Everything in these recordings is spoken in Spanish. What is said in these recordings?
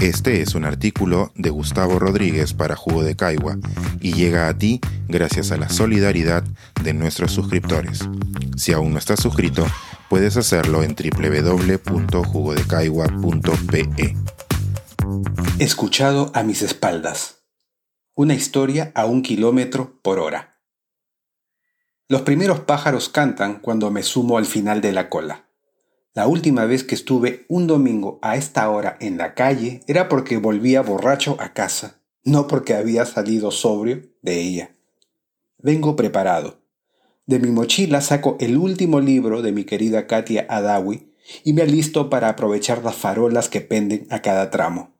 Este es un artículo de Gustavo Rodríguez para Jugo de Caigua y llega a ti gracias a la solidaridad de nuestros suscriptores. Si aún no estás suscrito, puedes hacerlo en www.jugodecaigua.pe. Escuchado a mis espaldas. Una historia a un kilómetro por hora. Los primeros pájaros cantan cuando me sumo al final de la cola. La última vez que estuve un domingo a esta hora en la calle era porque volvía borracho a casa, no porque había salido sobrio de ella. Vengo preparado. De mi mochila saco el último libro de mi querida Katia Adawi y me alisto para aprovechar las farolas que penden a cada tramo.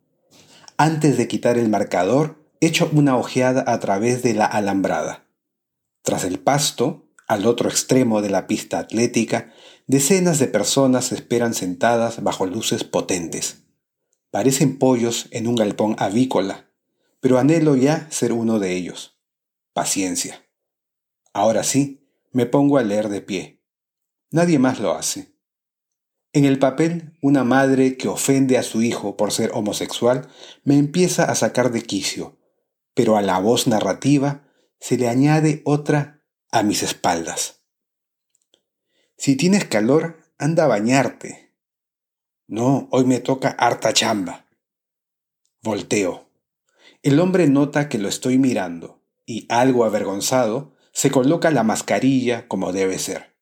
Antes de quitar el marcador, echo una ojeada a través de la alambrada. Tras el pasto, al otro extremo de la pista atlética, decenas de personas esperan sentadas bajo luces potentes. Parecen pollos en un galpón avícola, pero anhelo ya ser uno de ellos. Paciencia. Ahora sí, me pongo a leer de pie. Nadie más lo hace. En el papel, una madre que ofende a su hijo por ser homosexual me empieza a sacar de quicio, pero a la voz narrativa se le añade otra a mis espaldas. Si tienes calor, anda a bañarte. No, hoy me toca harta chamba. Volteo. El hombre nota que lo estoy mirando y, algo avergonzado, se coloca la mascarilla como debe ser.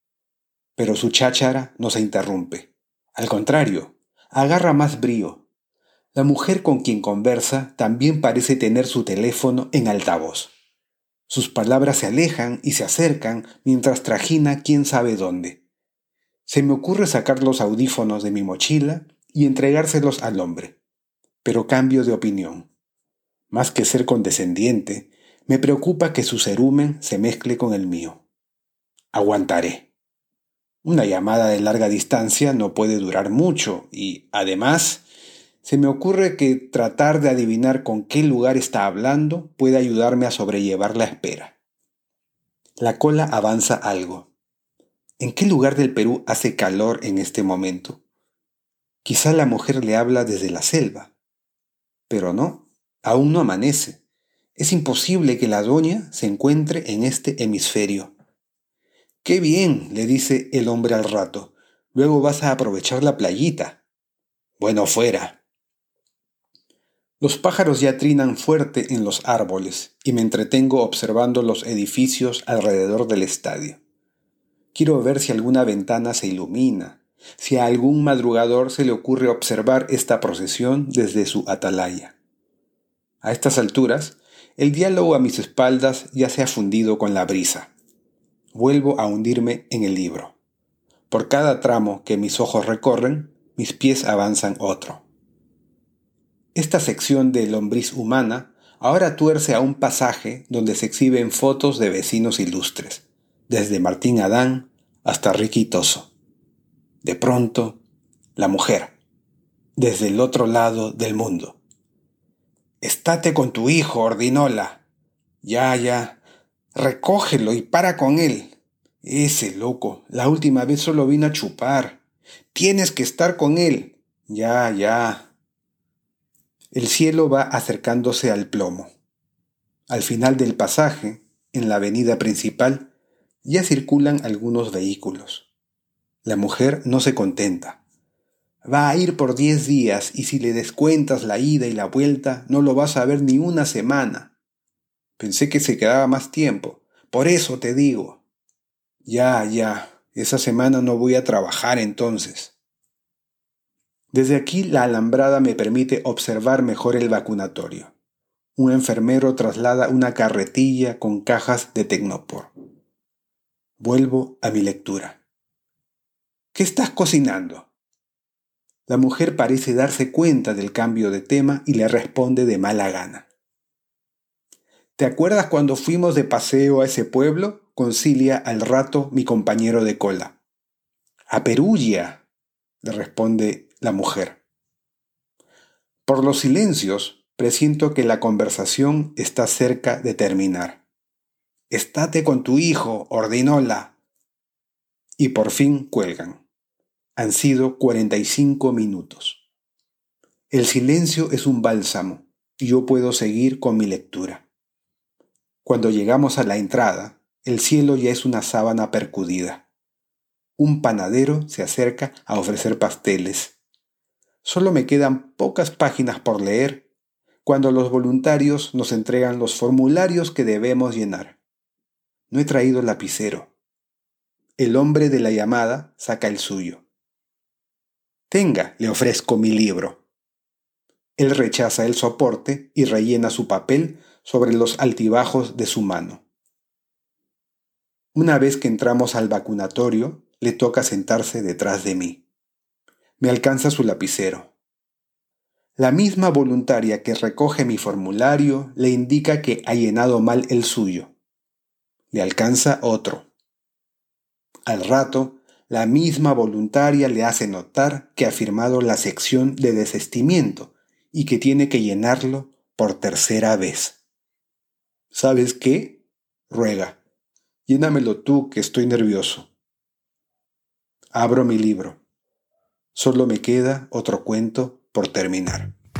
Pero su cháchara no se interrumpe. Al contrario, agarra más brío. La mujer con quien conversa también parece tener su teléfono en altavoz. Sus palabras se alejan y se acercan mientras trajina quién sabe dónde. Se me ocurre sacar los audífonos de mi mochila y entregárselos al hombre. Pero cambio de opinión. Más que ser condescendiente, me preocupa que su cerumen se mezcle con el mío. Aguantaré. Una llamada de larga distancia no puede durar mucho y, además, se me ocurre que tratar de adivinar con qué lugar está hablando puede ayudarme a sobrellevar la espera. La cola avanza algo. ¿En qué lugar del Perú hace calor en este momento? Quizá la mujer le habla desde la selva. Pero no, aún no amanece. Es imposible que la doña se encuentre en este hemisferio. Qué bien, le dice el hombre al rato. Luego vas a aprovechar la playita. Bueno, fuera. Los pájaros ya trinan fuerte en los árboles y me entretengo observando los edificios alrededor del estadio. Quiero ver si alguna ventana se ilumina, si a algún madrugador se le ocurre observar esta procesión desde su atalaya. A estas alturas, el diálogo a mis espaldas ya se ha fundido con la brisa. Vuelvo a hundirme en el libro. Por cada tramo que mis ojos recorren, mis pies avanzan otro. Esta sección de Lombriz Humana ahora tuerce a un pasaje donde se exhiben fotos de vecinos ilustres, desde Martín Adán hasta Ricky. De pronto, la mujer, desde el otro lado del mundo. Estate con tu hijo, Ordinola. Ya, ya. Recógelo y para con él. Ese loco, la última vez solo vino a chupar. Tienes que estar con él. Ya, ya. El cielo va acercándose al plomo. Al final del pasaje, en la avenida principal, ya circulan algunos vehículos. La mujer no se contenta. Va a ir por diez días y si le descuentas la ida y la vuelta, no lo vas a ver ni una semana. Pensé que se quedaba más tiempo. Por eso te digo. Ya, ya, esa semana no voy a trabajar entonces. Desde aquí la alambrada me permite observar mejor el vacunatorio. Un enfermero traslada una carretilla con cajas de Tecnopor. Vuelvo a mi lectura. ¿Qué estás cocinando? La mujer parece darse cuenta del cambio de tema y le responde de mala gana. ¿Te acuerdas cuando fuimos de paseo a ese pueblo? concilia al rato mi compañero de cola. A Perugia, le responde la mujer. Por los silencios, presiento que la conversación está cerca de terminar. Estate con tu hijo, ordinóla. Y por fin cuelgan. Han sido 45 minutos. El silencio es un bálsamo y yo puedo seguir con mi lectura. Cuando llegamos a la entrada, el cielo ya es una sábana percudida. Un panadero se acerca a ofrecer pasteles. Solo me quedan pocas páginas por leer cuando los voluntarios nos entregan los formularios que debemos llenar. No he traído lapicero. El hombre de la llamada saca el suyo. Tenga, le ofrezco mi libro. Él rechaza el soporte y rellena su papel sobre los altibajos de su mano. Una vez que entramos al vacunatorio, le toca sentarse detrás de mí. Me alcanza su lapicero. La misma voluntaria que recoge mi formulario le indica que ha llenado mal el suyo. Le alcanza otro. Al rato, la misma voluntaria le hace notar que ha firmado la sección de desestimiento y que tiene que llenarlo por tercera vez. ¿Sabes qué? ruega. Llénamelo tú, que estoy nervioso. Abro mi libro. Solo me queda otro cuento por terminar.